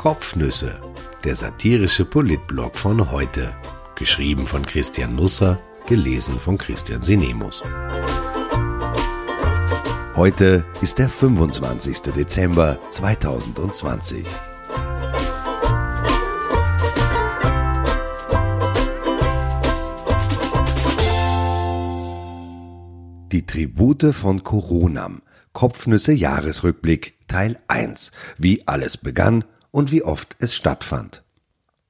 Kopfnüsse, der satirische Politblog von heute. Geschrieben von Christian Nusser, gelesen von Christian Sinemus. Heute ist der 25. Dezember 2020. Die Tribute von Coronam. Kopfnüsse Jahresrückblick Teil 1. Wie alles begann und wie oft es stattfand.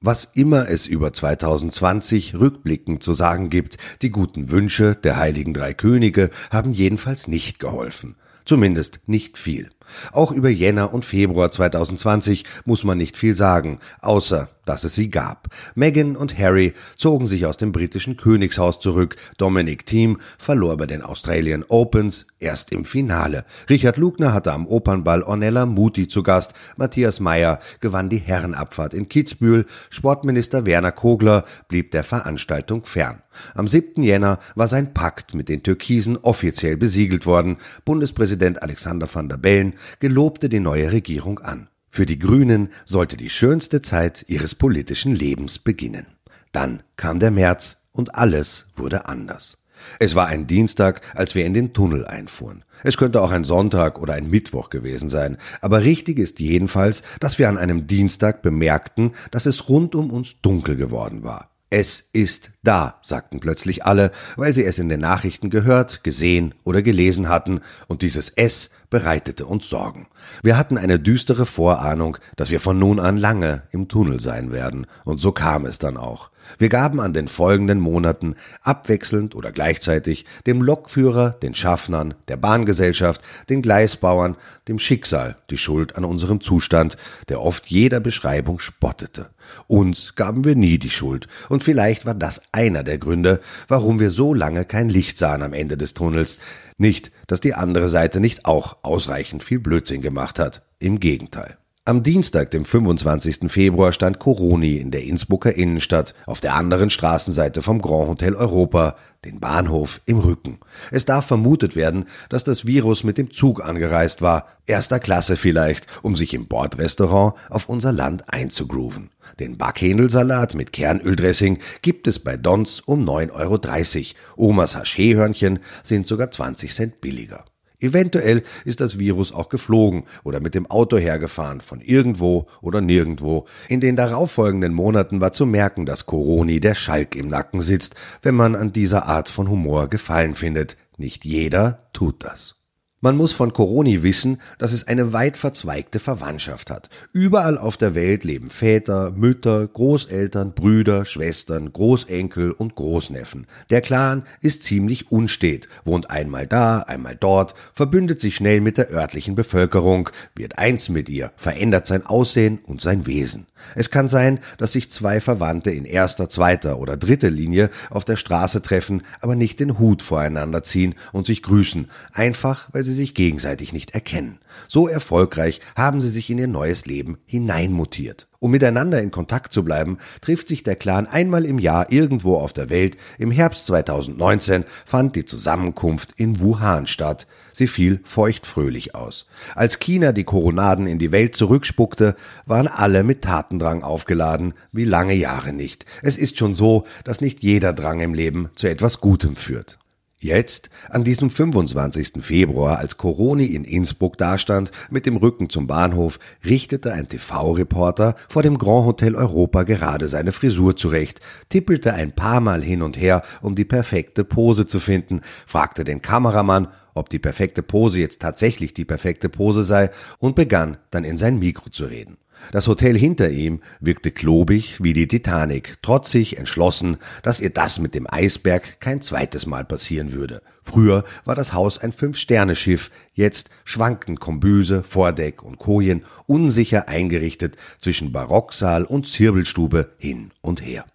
Was immer es über 2020 rückblickend zu sagen gibt, die guten Wünsche der heiligen drei Könige haben jedenfalls nicht geholfen. Zumindest nicht viel. Auch über Jänner und Februar 2020 muss man nicht viel sagen, außer dass es sie gab. Meghan und Harry zogen sich aus dem britischen Königshaus zurück. Dominic Thiem verlor bei den Australian Opens erst im Finale. Richard Lugner hatte am Opernball Ornella Muti zu Gast. Matthias Meyer gewann die Herrenabfahrt in Kitzbühel. Sportminister Werner Kogler blieb der Veranstaltung fern. Am 7. Jänner war sein Pakt mit den Türkisen offiziell besiegelt worden. Bundespräsident Alexander van der Bellen gelobte die neue Regierung an. Für die Grünen sollte die schönste Zeit ihres politischen Lebens beginnen. Dann kam der März und alles wurde anders. Es war ein Dienstag, als wir in den Tunnel einfuhren. Es könnte auch ein Sonntag oder ein Mittwoch gewesen sein, aber richtig ist jedenfalls, dass wir an einem Dienstag bemerkten, dass es rund um uns dunkel geworden war. Es ist da, sagten plötzlich alle, weil sie es in den Nachrichten gehört, gesehen oder gelesen hatten, und dieses Es bereitete uns Sorgen. Wir hatten eine düstere Vorahnung, dass wir von nun an lange im Tunnel sein werden, und so kam es dann auch. Wir gaben an den folgenden Monaten abwechselnd oder gleichzeitig dem Lokführer, den Schaffnern, der Bahngesellschaft, den Gleisbauern, dem Schicksal die Schuld an unserem Zustand, der oft jeder Beschreibung spottete. Uns gaben wir nie die Schuld, und vielleicht war das einer der Gründe, warum wir so lange kein Licht sahen am Ende des Tunnels. Nicht, dass die andere Seite nicht auch ausreichend viel Blödsinn gemacht hat. Im Gegenteil. Am Dienstag, dem 25. Februar, stand Coroni in der Innsbrucker Innenstadt auf der anderen Straßenseite vom Grand Hotel Europa, den Bahnhof im Rücken. Es darf vermutet werden, dass das Virus mit dem Zug angereist war, erster Klasse vielleicht, um sich im Bordrestaurant auf unser Land einzugrooven. Den Backhändelsalat mit Kernöldressing gibt es bei Dons um 9,30 Euro. Omas Haschéhörnchen sind sogar 20 Cent billiger. Eventuell ist das Virus auch geflogen oder mit dem Auto hergefahren, von irgendwo oder nirgendwo. In den darauffolgenden Monaten war zu merken, dass Coroni der Schalk im Nacken sitzt, wenn man an dieser Art von Humor Gefallen findet. Nicht jeder tut das. Man muss von Coroni wissen, dass es eine weit verzweigte Verwandtschaft hat. Überall auf der Welt leben Väter, Mütter, Großeltern, Brüder, Schwestern, Großenkel und Großneffen. Der Clan ist ziemlich unstet, wohnt einmal da, einmal dort, verbündet sich schnell mit der örtlichen Bevölkerung, wird eins mit ihr, verändert sein Aussehen und sein Wesen. Es kann sein, dass sich zwei Verwandte in erster, zweiter oder dritter Linie auf der Straße treffen, aber nicht den Hut voreinander ziehen und sich grüßen, einfach weil sie sich gegenseitig nicht erkennen. So erfolgreich haben sie sich in ihr neues Leben hineinmutiert. Um miteinander in Kontakt zu bleiben, trifft sich der Clan einmal im Jahr irgendwo auf der Welt. Im Herbst 2019 fand die Zusammenkunft in Wuhan statt. Sie fiel feuchtfröhlich aus. Als China die Koronaden in die Welt zurückspuckte, waren alle mit Tatendrang aufgeladen, wie lange Jahre nicht. Es ist schon so, dass nicht jeder Drang im Leben zu etwas Gutem führt. Jetzt, an diesem 25. Februar, als Coroni in Innsbruck dastand, mit dem Rücken zum Bahnhof, richtete ein TV-Reporter vor dem Grand Hotel Europa gerade seine Frisur zurecht, tippelte ein paar Mal hin und her, um die perfekte Pose zu finden, fragte den Kameramann, ob die perfekte Pose jetzt tatsächlich die perfekte Pose sei, und begann dann in sein Mikro zu reden. Das Hotel hinter ihm wirkte klobig wie die Titanic, trotzig, entschlossen, dass ihr das mit dem Eisberg kein zweites Mal passieren würde. Früher war das Haus ein Fünf-Sterne-Schiff, jetzt schwankten Kombüse, Vordeck und Kojen unsicher eingerichtet zwischen Barocksaal und Zirbelstube hin und her.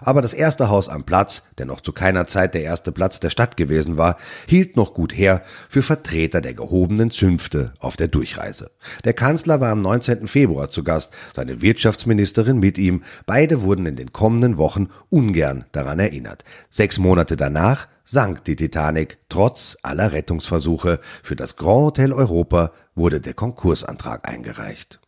Aber das erste Haus am Platz, der noch zu keiner Zeit der erste Platz der Stadt gewesen war, hielt noch gut her für Vertreter der gehobenen Zünfte auf der Durchreise. Der Kanzler war am 19. Februar zu Gast, seine Wirtschaftsministerin mit ihm. Beide wurden in den kommenden Wochen ungern daran erinnert. Sechs Monate danach sank die Titanic trotz aller Rettungsversuche. Für das Grand Hotel Europa wurde der Konkursantrag eingereicht.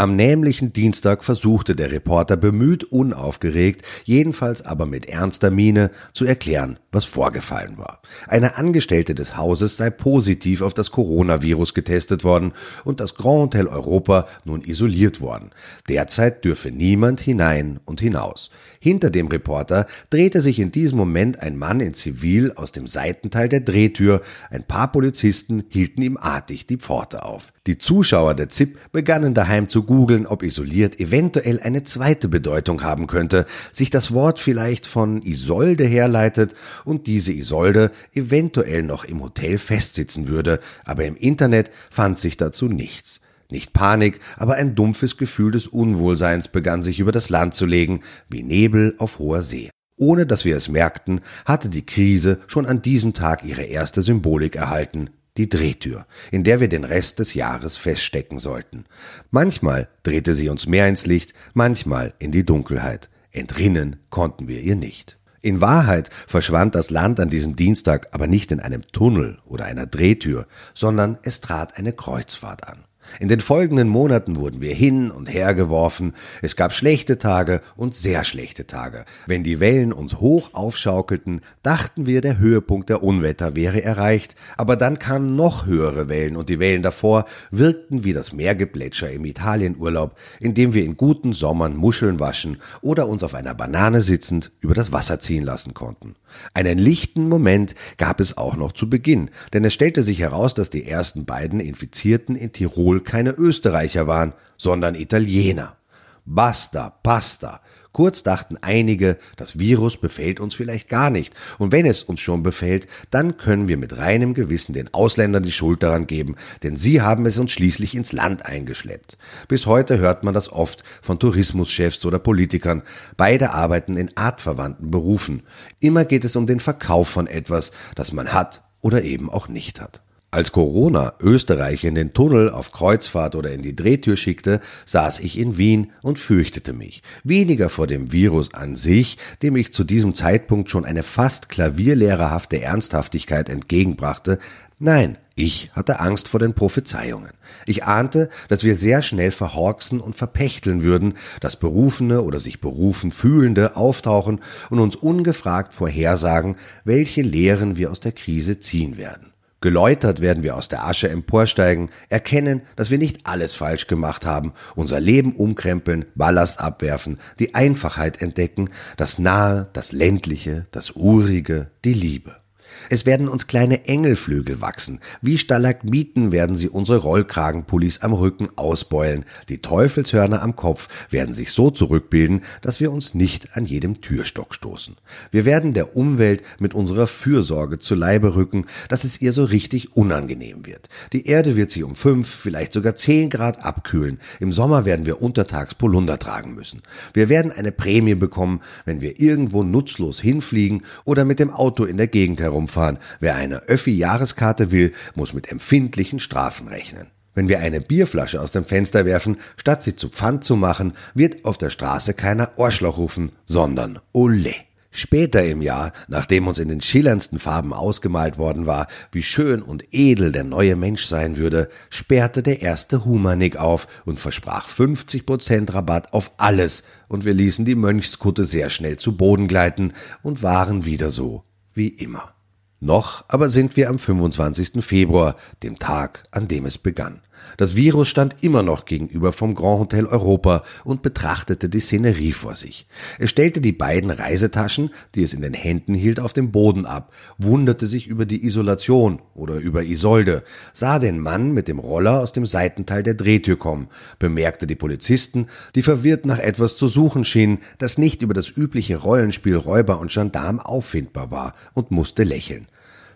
Am nämlichen Dienstag versuchte der Reporter bemüht unaufgeregt, jedenfalls aber mit ernster Miene, zu erklären, was vorgefallen war. Eine Angestellte des Hauses sei positiv auf das Coronavirus getestet worden und das Grand Hotel Europa nun isoliert worden. Derzeit dürfe niemand hinein und hinaus. Hinter dem Reporter drehte sich in diesem Moment ein Mann in Zivil aus dem Seitenteil der Drehtür. Ein paar Polizisten hielten ihm artig die Pforte auf. Die Zuschauer der ZIP begannen daheim zu googeln, ob isoliert eventuell eine zweite Bedeutung haben könnte, sich das Wort vielleicht von Isolde herleitet und diese Isolde eventuell noch im Hotel festsitzen würde, aber im Internet fand sich dazu nichts. Nicht Panik, aber ein dumpfes Gefühl des Unwohlseins begann sich über das Land zu legen, wie Nebel auf hoher See. Ohne dass wir es merkten, hatte die Krise schon an diesem Tag ihre erste Symbolik erhalten, die Drehtür, in der wir den Rest des Jahres feststecken sollten. Manchmal drehte sie uns mehr ins Licht, manchmal in die Dunkelheit. Entrinnen konnten wir ihr nicht. In Wahrheit verschwand das Land an diesem Dienstag aber nicht in einem Tunnel oder einer Drehtür, sondern es trat eine Kreuzfahrt an. In den folgenden Monaten wurden wir hin und her geworfen, es gab schlechte Tage und sehr schlechte Tage. Wenn die Wellen uns hoch aufschaukelten, dachten wir, der Höhepunkt der Unwetter wäre erreicht, aber dann kamen noch höhere Wellen und die Wellen davor wirkten wie das Meergeplätscher im Italienurlaub, in dem wir in guten Sommern Muscheln waschen oder uns auf einer Banane sitzend über das Wasser ziehen lassen konnten. Einen lichten Moment gab es auch noch zu Beginn, denn es stellte sich heraus, dass die ersten beiden Infizierten in Tirol keine Österreicher waren, sondern Italiener. Basta, pasta. Kurz dachten einige, das Virus befällt uns vielleicht gar nicht, und wenn es uns schon befällt, dann können wir mit reinem Gewissen den Ausländern die Schuld daran geben, denn sie haben es uns schließlich ins Land eingeschleppt. Bis heute hört man das oft von Tourismuschefs oder Politikern. Beide arbeiten in artverwandten Berufen. Immer geht es um den Verkauf von etwas, das man hat oder eben auch nicht hat. Als Corona Österreich in den Tunnel auf Kreuzfahrt oder in die Drehtür schickte, saß ich in Wien und fürchtete mich. Weniger vor dem Virus an sich, dem ich zu diesem Zeitpunkt schon eine fast klavierlehrerhafte Ernsthaftigkeit entgegenbrachte, nein, ich hatte Angst vor den Prophezeiungen. Ich ahnte, dass wir sehr schnell verhorksen und verpächteln würden, dass Berufene oder sich berufen Fühlende auftauchen und uns ungefragt vorhersagen, welche Lehren wir aus der Krise ziehen werden. Geläutert werden wir aus der Asche emporsteigen, erkennen, dass wir nicht alles falsch gemacht haben, unser Leben umkrempeln, Ballast abwerfen, die Einfachheit entdecken, das Nahe, das Ländliche, das Urige, die Liebe. Es werden uns kleine Engelflügel wachsen. Wie Stalagmiten werden sie unsere Rollkragenpullis am Rücken ausbeulen. Die Teufelshörner am Kopf werden sich so zurückbilden, dass wir uns nicht an jedem Türstock stoßen. Wir werden der Umwelt mit unserer Fürsorge zu Leibe rücken, dass es ihr so richtig unangenehm wird. Die Erde wird sich um fünf, vielleicht sogar zehn Grad abkühlen. Im Sommer werden wir untertags Polunder tragen müssen. Wir werden eine Prämie bekommen, wenn wir irgendwo nutzlos hinfliegen oder mit dem Auto in der Gegend herum herumfahren. Wer eine Öffi-Jahreskarte will, muss mit empfindlichen Strafen rechnen. Wenn wir eine Bierflasche aus dem Fenster werfen, statt sie zu Pfand zu machen, wird auf der Straße keiner Ohrschloch rufen, sondern Ole. Später im Jahr, nachdem uns in den schillerndsten Farben ausgemalt worden war, wie schön und edel der neue Mensch sein würde, sperrte der erste Humanik auf und versprach 50 Prozent Rabatt auf alles, und wir ließen die Mönchskutte sehr schnell zu Boden gleiten und waren wieder so wie immer. Noch aber sind wir am 25. Februar, dem Tag, an dem es begann. Das Virus stand immer noch gegenüber vom Grand Hotel Europa und betrachtete die Szenerie vor sich. Es stellte die beiden Reisetaschen, die es in den Händen hielt, auf dem Boden ab, wunderte sich über die Isolation oder über Isolde, sah den Mann mit dem Roller aus dem Seitenteil der Drehtür kommen, bemerkte die Polizisten, die verwirrt nach etwas zu suchen schienen, das nicht über das übliche Rollenspiel Räuber und Gendarm auffindbar war, und musste lächeln.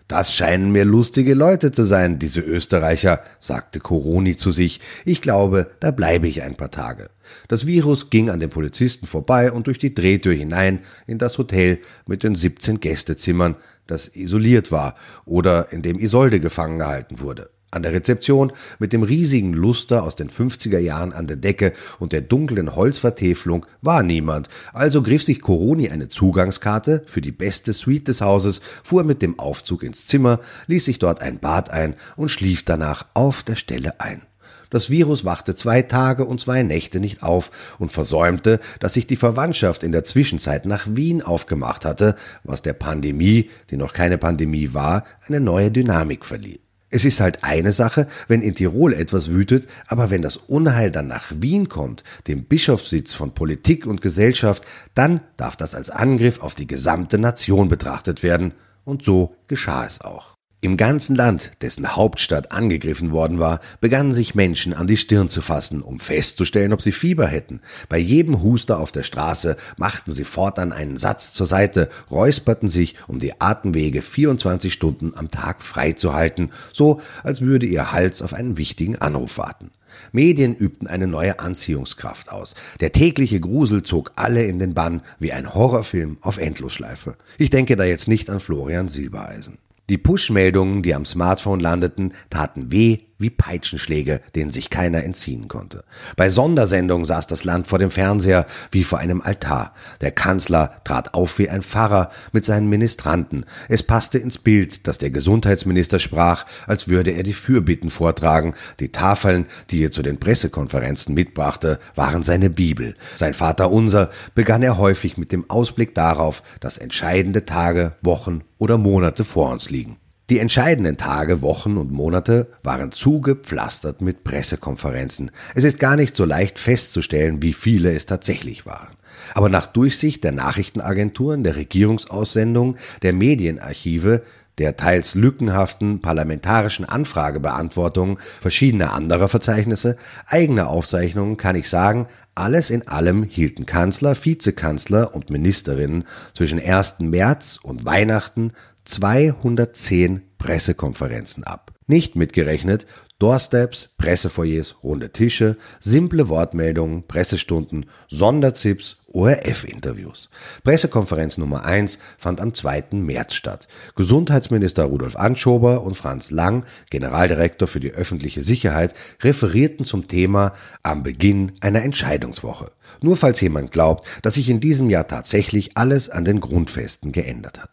Das scheinen mir lustige Leute zu sein, diese Österreicher, sagte Coroni zu sich. Ich glaube, da bleibe ich ein paar Tage. Das Virus ging an den Polizisten vorbei und durch die Drehtür hinein in das Hotel mit den 17 Gästezimmern, das isoliert war oder in dem Isolde gefangen gehalten wurde. An der Rezeption mit dem riesigen Luster aus den 50er Jahren an der Decke und der dunklen Holzvertäfelung war niemand, also griff sich Coroni eine Zugangskarte für die beste Suite des Hauses, fuhr mit dem Aufzug ins Zimmer, ließ sich dort ein Bad ein und schlief danach auf der Stelle ein. Das Virus wachte zwei Tage und zwei Nächte nicht auf und versäumte, dass sich die Verwandtschaft in der Zwischenzeit nach Wien aufgemacht hatte, was der Pandemie, die noch keine Pandemie war, eine neue Dynamik verlieh. Es ist halt eine Sache, wenn in Tirol etwas wütet, aber wenn das Unheil dann nach Wien kommt, dem Bischofssitz von Politik und Gesellschaft, dann darf das als Angriff auf die gesamte Nation betrachtet werden, und so geschah es auch. Im ganzen Land, dessen Hauptstadt angegriffen worden war, begannen sich Menschen an die Stirn zu fassen, um festzustellen, ob sie Fieber hätten. Bei jedem Huster auf der Straße machten sie fortan einen Satz zur Seite, räusperten sich, um die Atemwege 24 Stunden am Tag freizuhalten, so als würde ihr Hals auf einen wichtigen Anruf warten. Medien übten eine neue Anziehungskraft aus. Der tägliche Grusel zog alle in den Bann wie ein Horrorfilm auf Endlosschleife. Ich denke da jetzt nicht an Florian Silbereisen. Die Push-Meldungen, die am Smartphone landeten, taten weh wie Peitschenschläge, denen sich keiner entziehen konnte. Bei Sondersendungen saß das Land vor dem Fernseher wie vor einem Altar. Der Kanzler trat auf wie ein Pfarrer mit seinen Ministranten. Es passte ins Bild, dass der Gesundheitsminister sprach, als würde er die Fürbitten vortragen. Die Tafeln, die er zu den Pressekonferenzen mitbrachte, waren seine Bibel. Sein Vater unser begann er häufig mit dem Ausblick darauf, dass entscheidende Tage, Wochen oder Monate vor uns liegen. Die entscheidenden Tage, Wochen und Monate waren zugepflastert mit Pressekonferenzen. Es ist gar nicht so leicht festzustellen, wie viele es tatsächlich waren. Aber nach Durchsicht der Nachrichtenagenturen, der Regierungsaussendungen, der Medienarchive, der teils lückenhaften parlamentarischen Anfragebeantwortung verschiedener anderer Verzeichnisse, eigener Aufzeichnungen kann ich sagen, alles in allem hielten Kanzler, Vizekanzler und Ministerinnen zwischen 1. März und Weihnachten 210 Pressekonferenzen ab. Nicht mitgerechnet Doorsteps, Pressefoyers, runde Tische, simple Wortmeldungen, Pressestunden, Sonderzipps, ORF-Interviews. Pressekonferenz Nummer 1 fand am 2. März statt. Gesundheitsminister Rudolf Anschober und Franz Lang, Generaldirektor für die öffentliche Sicherheit, referierten zum Thema am Beginn einer Entscheidungswoche. Nur falls jemand glaubt, dass sich in diesem Jahr tatsächlich alles an den Grundfesten geändert hat.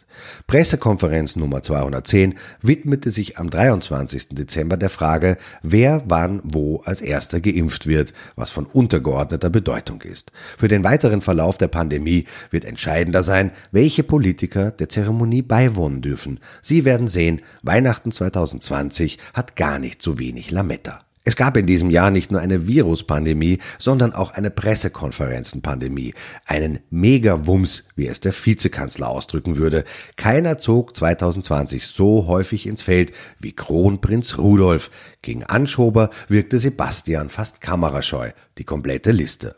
Pressekonferenz Nummer 210 widmete sich am 23. Dezember der Frage, wer wann wo als erster geimpft wird, was von untergeordneter Bedeutung ist. Für den weiteren Verlauf der Pandemie wird entscheidender sein, welche Politiker der Zeremonie beiwohnen dürfen. Sie werden sehen, Weihnachten 2020 hat gar nicht so wenig Lametta. Es gab in diesem Jahr nicht nur eine Viruspandemie, sondern auch eine Pressekonferenzenpandemie, einen Megawumms, wie es der Vizekanzler ausdrücken würde. Keiner zog 2020 so häufig ins Feld wie Kronprinz Rudolf. Gegen Anschober wirkte Sebastian fast kamerascheu. Die komplette Liste.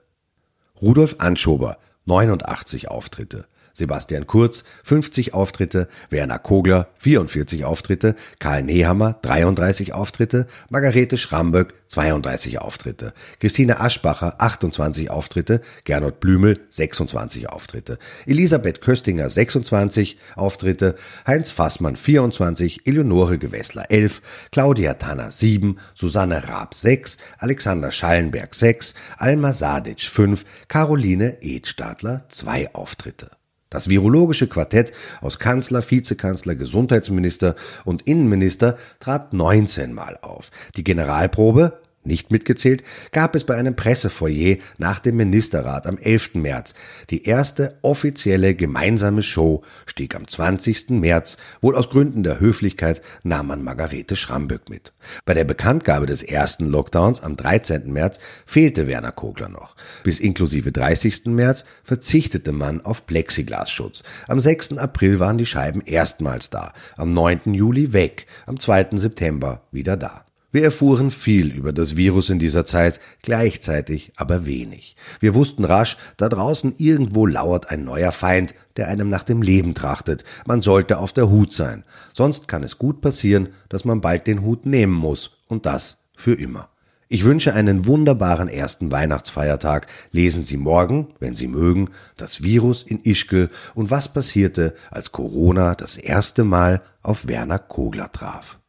Rudolf Anschober, 89 Auftritte. Sebastian Kurz 50 Auftritte, Werner Kogler 44 Auftritte, Karl Nehammer 33 Auftritte, Margarete Schramböck 32 Auftritte, Christine Aschbacher 28 Auftritte, Gernot Blümel 26 Auftritte, Elisabeth Köstinger 26 Auftritte, Heinz Fassmann 24, Eleonore Gewessler 11, Claudia Tanner 7, Susanne Raab 6, Alexander Schallenberg 6, Alma Sadic 5, Caroline Edstadler 2 Auftritte. Das virologische Quartett aus Kanzler, Vizekanzler, Gesundheitsminister und Innenminister trat 19 Mal auf. Die Generalprobe nicht mitgezählt, gab es bei einem Pressefoyer nach dem Ministerrat am 11. März. Die erste offizielle gemeinsame Show stieg am 20. März, wohl aus Gründen der Höflichkeit nahm man Margarete Schramböck mit. Bei der Bekanntgabe des ersten Lockdowns am 13. März fehlte Werner Kogler noch. Bis inklusive 30. März verzichtete man auf Plexiglasschutz. Am 6. April waren die Scheiben erstmals da, am 9. Juli weg, am 2. September wieder da. Wir erfuhren viel über das Virus in dieser Zeit, gleichzeitig aber wenig. Wir wussten rasch, da draußen irgendwo lauert ein neuer Feind, der einem nach dem Leben trachtet. Man sollte auf der Hut sein. Sonst kann es gut passieren, dass man bald den Hut nehmen muss. Und das für immer. Ich wünsche einen wunderbaren ersten Weihnachtsfeiertag. Lesen Sie morgen, wenn Sie mögen, das Virus in Ischgl und was passierte, als Corona das erste Mal auf Werner Kogler traf.